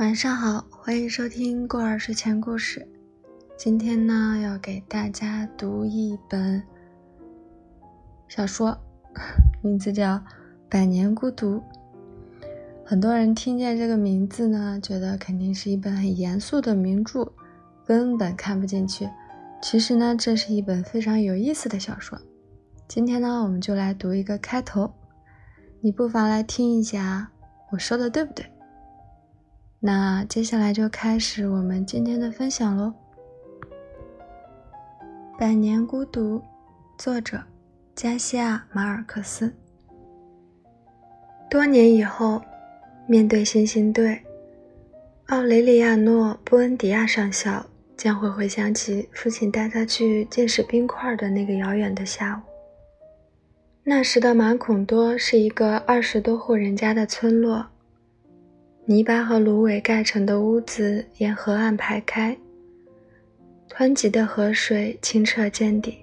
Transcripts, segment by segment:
晚上好，欢迎收听过儿睡前故事。今天呢，要给大家读一本小说，名字叫《百年孤独》。很多人听见这个名字呢，觉得肯定是一本很严肃的名著，根本看不进去。其实呢，这是一本非常有意思的小说。今天呢，我们就来读一个开头，你不妨来听一下，我说的对不对？那接下来就开始我们今天的分享喽。《百年孤独》，作者加西亚·马尔克斯。多年以后，面对星星队，奥雷里亚诺·布恩迪亚上校将会回想起父亲带他去见识冰块的那个遥远的下午。那时的马孔多是一个二十多户人家的村落。泥巴和芦苇盖成的屋子沿河岸排开，湍急的河水清澈见底，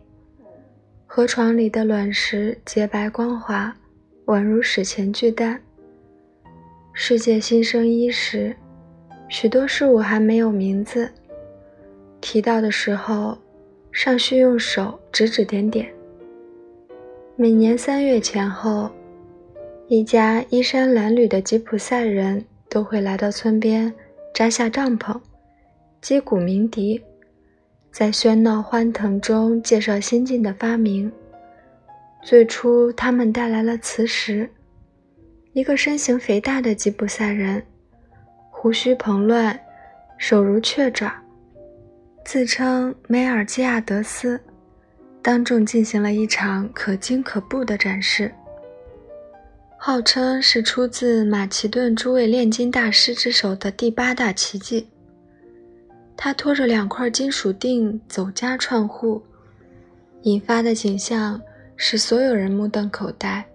河床里的卵石洁白光滑，宛如史前巨蛋。世界新生伊始，许多事物还没有名字，提到的时候，尚需用手指指点点。每年三月前后，一家衣衫褴褛的吉普赛人。都会来到村边，扎下帐篷，击鼓鸣笛，在喧闹欢腾中介绍先进的发明。最初，他们带来了磁石。一个身形肥大的吉普赛人，胡须蓬乱，手如雀爪，自称梅尔基亚德斯，当众进行了一场可惊可怖的展示。号称是出自马其顿诸位炼金大师之手的第八大奇迹。他拖着两块金属锭走家串户，引发的景象使所有人目瞪口呆：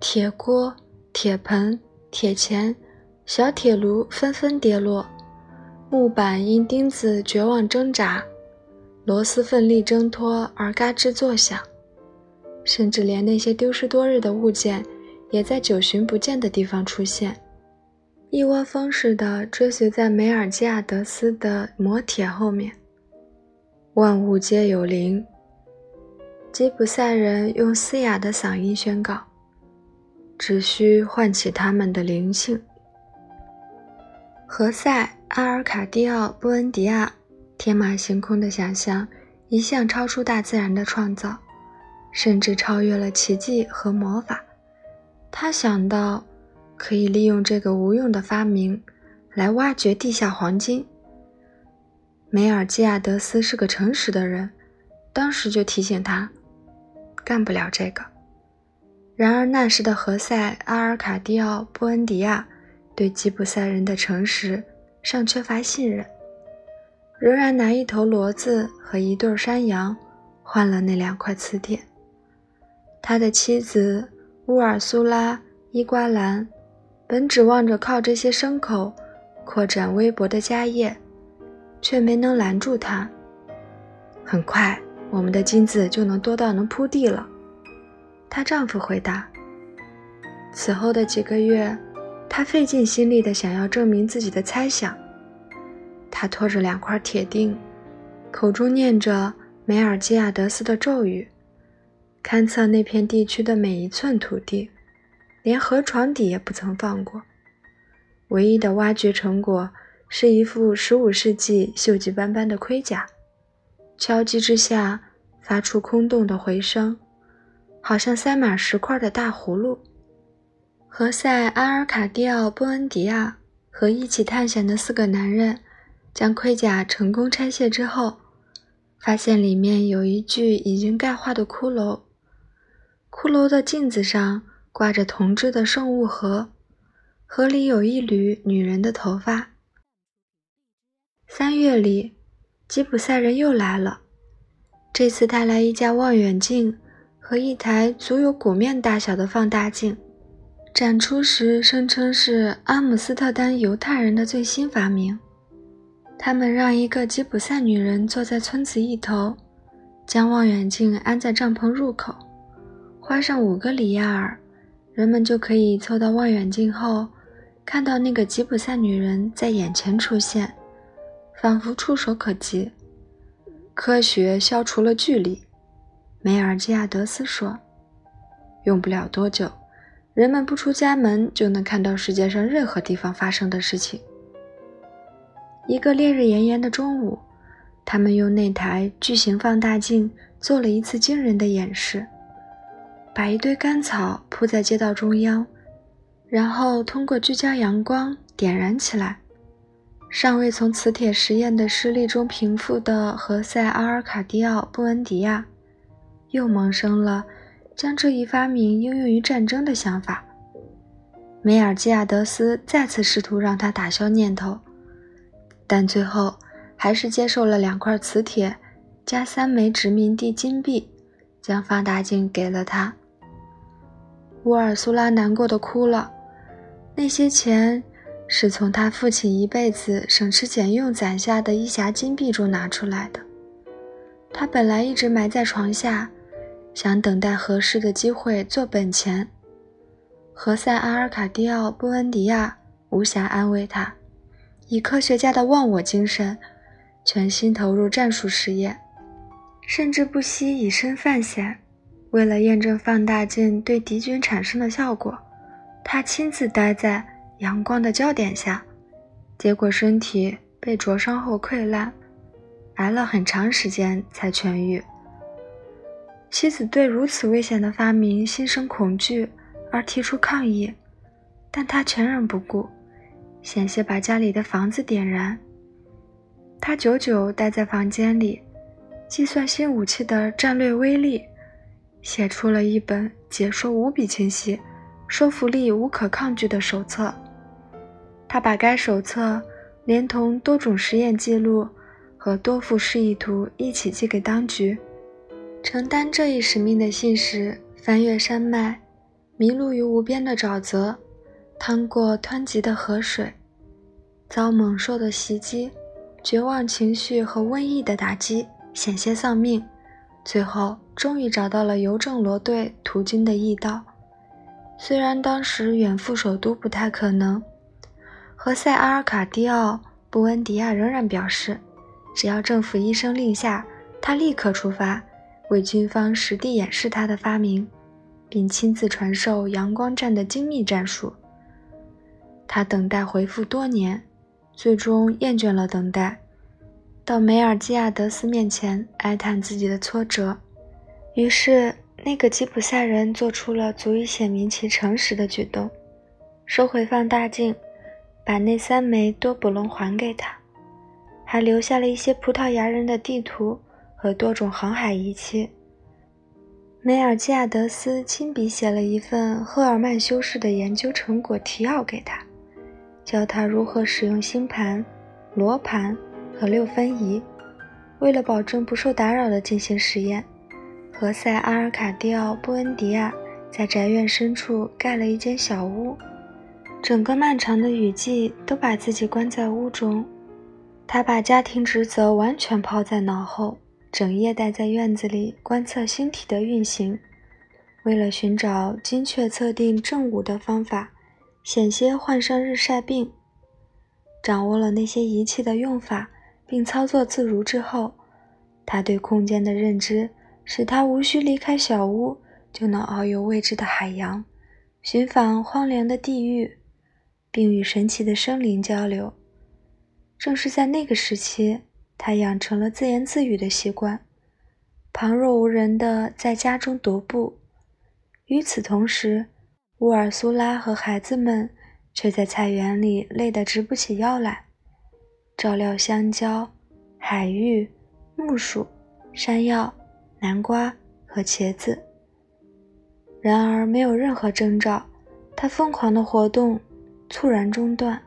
铁锅、铁盆、铁钳、小铁炉纷纷跌落，木板因钉子绝望挣扎，螺丝奋力挣脱而嘎吱作响，甚至连那些丢失多日的物件。也在久寻不见的地方出现，一窝蜂似的追随在梅尔基亚德斯的魔铁后面。万物皆有灵，吉普赛人用嘶哑的嗓音宣告：“只需唤起他们的灵性。”何塞、阿尔卡蒂奥、布恩迪亚天马行空的想象一向超出大自然的创造，甚至超越了奇迹和魔法。他想到，可以利用这个无用的发明来挖掘地下黄金。梅尔基亚德斯是个诚实的人，当时就提醒他，干不了这个。然而那时的何塞、阿尔卡蒂奥、布恩迪亚对吉普赛人的诚实尚缺乏信任，仍然拿一头骡子和一对山羊换了那两块磁铁。他的妻子。乌尔苏拉·伊瓜兰本指望着靠这些牲口扩展微薄的家业，却没能拦住他。很快，我们的金子就能多到能铺地了，她丈夫回答。此后的几个月，她费尽心力地想要证明自己的猜想。她拖着两块铁钉，口中念着梅尔基亚德斯的咒语。勘测那片地区的每一寸土地，连河床底也不曾放过。唯一的挖掘成果是一副15世纪锈迹斑斑的盔甲，敲击之下发出空洞的回声，好像塞满石块的大葫芦。何塞、阿尔卡蒂奥、布恩迪亚和一起探险的四个男人，将盔甲成功拆卸之后，发现里面有一具已经钙化的骷髅。骷髅的镜子上挂着铜制的圣物盒，盒里有一缕女人的头发。三月里，吉普赛人又来了，这次带来一架望远镜和一台足有鼓面大小的放大镜。展出时声称是阿姆斯特丹犹太人的最新发明。他们让一个吉普赛女人坐在村子一头，将望远镜安在帐篷入口。花上五个里亚尔，人们就可以凑到望远镜后，看到那个吉普赛女人在眼前出现，仿佛触手可及。科学消除了距离，梅尔基亚德斯说：“用不了多久，人们不出家门就能看到世界上任何地方发生的事情。”一个烈日炎炎的中午，他们用那台巨型放大镜做了一次惊人的演示，把一堆干草铺在街道中央。然后通过聚焦阳光点燃起来。尚未从磁铁实验的失利中平复的何塞·阿尔卡蒂奥·布恩迪亚，又萌生了将这一发明应用于战争的想法。梅尔基亚德斯再次试图让他打消念头，但最后还是接受了两块磁铁加三枚殖民地金币，将放大镜给了他。乌尔苏拉难过的哭了。那些钱是从他父亲一辈子省吃俭用攒下的一匣金币中拿出来的。他本来一直埋在床下，想等待合适的机会做本钱。何塞·阿尔卡蒂奥·布恩迪亚无暇安慰他，以科学家的忘我精神，全心投入战术实验，甚至不惜以身犯险，为了验证放大镜对敌军产生的效果。他亲自待在阳光的焦点下，结果身体被灼伤后溃烂，挨了很长时间才痊愈。妻子对如此危险的发明心生恐惧，而提出抗议，但他全然不顾，险些把家里的房子点燃。他久久待在房间里，计算新武器的战略威力，写出了一本解说无比清晰。说服力无可抗拒的手册，他把该手册连同多种实验记录和多幅示意图一起寄给当局。承担这一使命的信使翻越山脉，迷路于无边的沼泽，趟过湍急的河水，遭猛兽的袭击，绝望情绪和瘟疫的打击，险些丧命，最后终于找到了邮政罗队途经的驿道。虽然当时远赴首都不太可能，何塞·阿尔卡蒂奥·布恩迪亚仍然表示，只要政府一声令下，他立刻出发，为军方实地演示他的发明，并亲自传授阳光战的精密战术。他等待回复多年，最终厌倦了等待，到梅尔基亚德斯面前哀叹自己的挫折，于是。那个吉普赛人做出了足以显明其诚实的举动，收回放大镜，把那三枚多卜龙还给他，还留下了一些葡萄牙人的地图和多种航海仪器。梅尔基亚德斯亲笔写了一份赫尔曼修士的研究成果提要给他，教他如何使用星盘、罗盘和六分仪，为了保证不受打扰地进行实验。何塞·阿尔卡蒂奥·布恩迪亚在宅院深处盖了一间小屋，整个漫长的雨季都把自己关在屋中。他把家庭职责完全抛在脑后，整夜待在院子里观测星体的运行。为了寻找精确测定正午的方法，险些患上日晒病。掌握了那些仪器的用法，并操作自如之后，他对空间的认知。使他无需离开小屋，就能遨游未知的海洋，寻访荒凉的地狱，并与神奇的生灵交流。正是在那个时期，他养成了自言自语的习惯，旁若无人地在家中踱步。与此同时，乌尔苏拉和孩子们却在菜园里累得直不起腰来，照料香蕉、海芋、木薯、山药。南瓜和茄子。然而，没有任何征兆，他疯狂的活动猝然中断，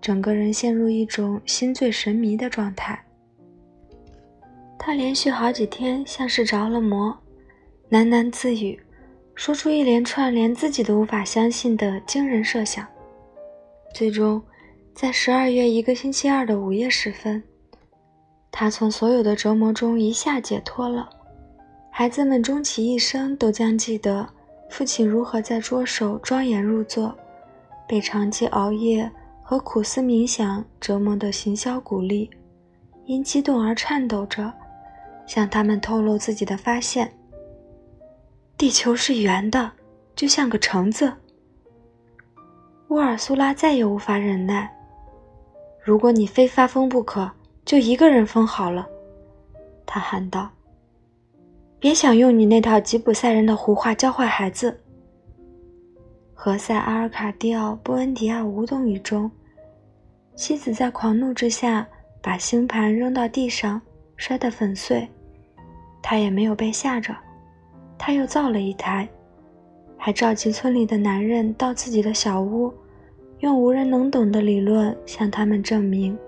整个人陷入一种心醉神迷的状态。他连续好几天像是着了魔，喃喃自语，说出一连串连自己都无法相信的惊人设想。最终，在十二月一个星期二的午夜时分，他从所有的折磨中一下解脱了。孩子们终其一生都将记得父亲如何在桌首庄严入座，被长期熬夜和苦思冥想折磨的行销鼓励，因激动而颤抖着，向他们透露自己的发现：地球是圆的，就像个橙子。乌尔苏拉再也无法忍耐。如果你非发疯不可，就一个人疯好了，他喊道。别想用你那套吉普赛人的胡话教坏孩子。何塞·阿尔卡蒂奥·布恩迪亚无动于衷，妻子在狂怒之下把星盘扔到地上，摔得粉碎。他也没有被吓着，他又造了一台，还召集村里的男人到自己的小屋。用无人能懂的理论向他们证明，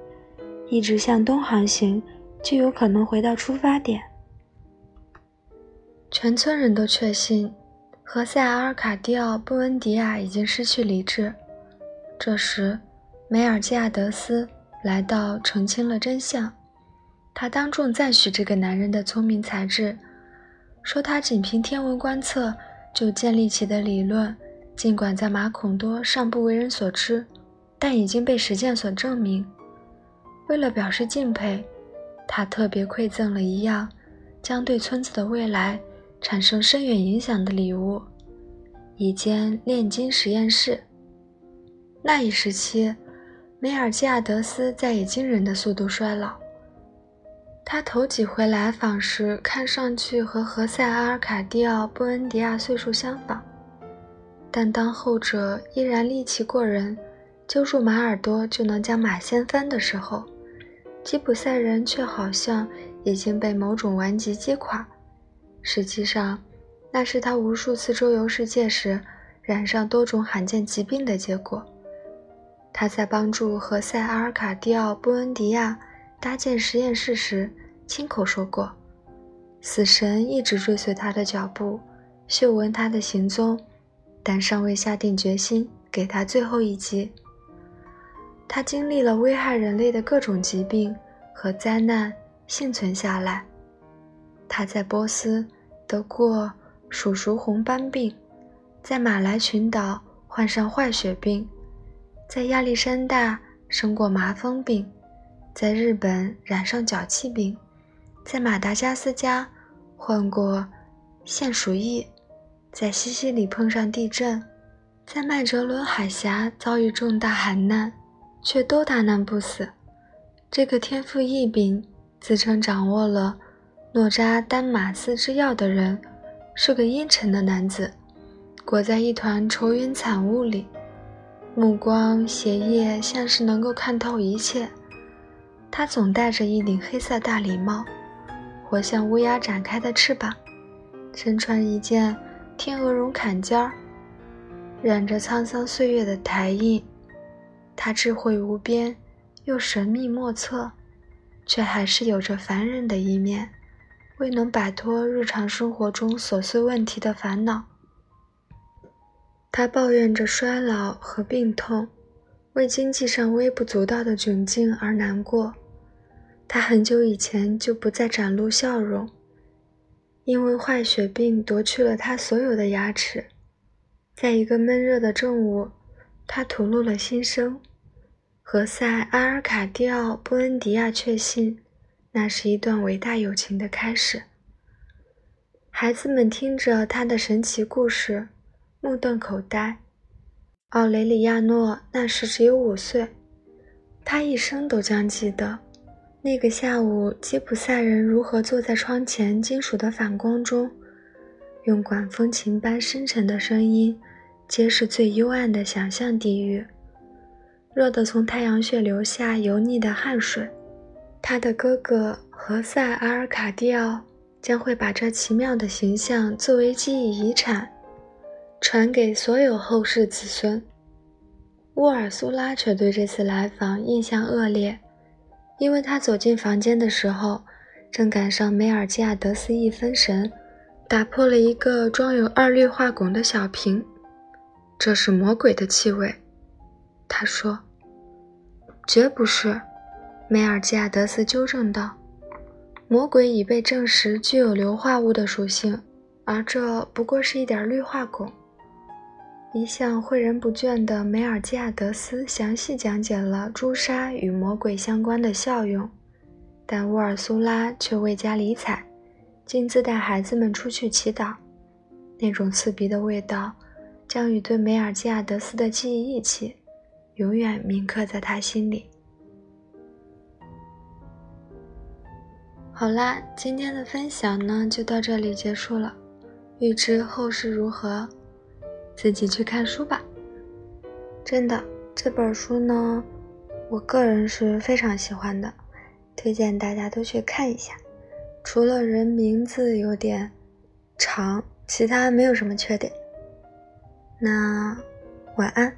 一直向东航行就有可能回到出发点。全村人都确信，何塞·阿尔卡蒂奥·布恩迪亚已经失去理智。这时，梅尔基亚德斯来到，澄清了真相。他当众赞许这个男人的聪明才智，说他仅凭天文观测就建立起的理论。尽管在马孔多尚不为人所知，但已经被实践所证明。为了表示敬佩，他特别馈赠了一样将对村子的未来产生深远影响的礼物——一间炼金实验室。那一时期，梅尔基亚德斯在以惊人的速度衰老。他头几回来访时，看上去和何塞·阿尔卡蒂奥·布恩迪亚岁数相仿。但当后者依然力气过人，揪住马耳朵就能将马掀翻的时候，吉普赛人却好像已经被某种顽疾击垮。实际上，那是他无数次周游世界时染上多种罕见疾病的结果。他在帮助何塞·阿尔卡蒂奥·布恩迪亚搭建实验室时亲口说过：“死神一直追随他的脚步，嗅闻他的行踪。”但尚未下定决心给他最后一击。他经历了危害人类的各种疾病和灾难，幸存下来。他在波斯得过鼠熟红斑病，在马来群岛患上坏血病，在亚历山大生过麻风病，在日本染上脚气病，在马达加斯加患过腺鼠疫。在西西里碰上地震，在麦哲伦海峡遭遇重大海难，却都大难不死。这个天赋异禀、自称掌握了诺扎丹马斯之药的人，是个阴沉的男子，裹在一团愁云惨雾里，目光斜夜，像是能够看透一切。他总戴着一顶黑色大礼帽，活像乌鸦展开的翅膀，身穿一件。天鹅绒坎肩儿，染着沧桑岁月的苔印。他智慧无边，又神秘莫测，却还是有着凡人的一面，未能摆脱日常生活中琐碎问题的烦恼。他抱怨着衰老和病痛，为经济上微不足道的窘境而难过。他很久以前就不再展露笑容。因为坏血病夺去了他所有的牙齿，在一个闷热的正午，他吐露了心声。何塞·阿尔卡蒂奥·布恩迪亚确信，那是一段伟大友情的开始。孩子们听着他的神奇故事，目瞪口呆。奥雷里亚诺那时只有五岁，他一生都将记得。那个下午，吉普赛人如何坐在窗前金属的反光中，用管风琴般深沉的声音揭示最幽暗的想象地狱，热得从太阳穴流下油腻的汗水。他的哥哥何塞·阿尔卡蒂奥将会把这奇妙的形象作为记忆遗产，传给所有后世子孙。乌尔苏拉却对这次来访印象恶劣。因为他走进房间的时候，正赶上梅尔基亚德斯一分神，打破了一个装有二氯化汞的小瓶。这是魔鬼的气味，他说。绝不是，梅尔基亚德斯纠正道。魔鬼已被证实具有硫化物的属性，而这不过是一点氯化汞。一向诲人不倦的梅尔基亚德斯详细讲解了朱砂与魔鬼相关的效用，但乌尔苏拉却未加理睬，径自带孩子们出去祈祷。那种刺鼻的味道，将与对梅尔基亚德斯的记忆一起，永远铭刻在他心里。好啦，今天的分享呢就到这里结束了。欲知后事如何，自己去看书吧。真的，这本书呢，我个人是非常喜欢的，推荐大家都去看一下。除了人名字有点长，其他没有什么缺点。那晚安。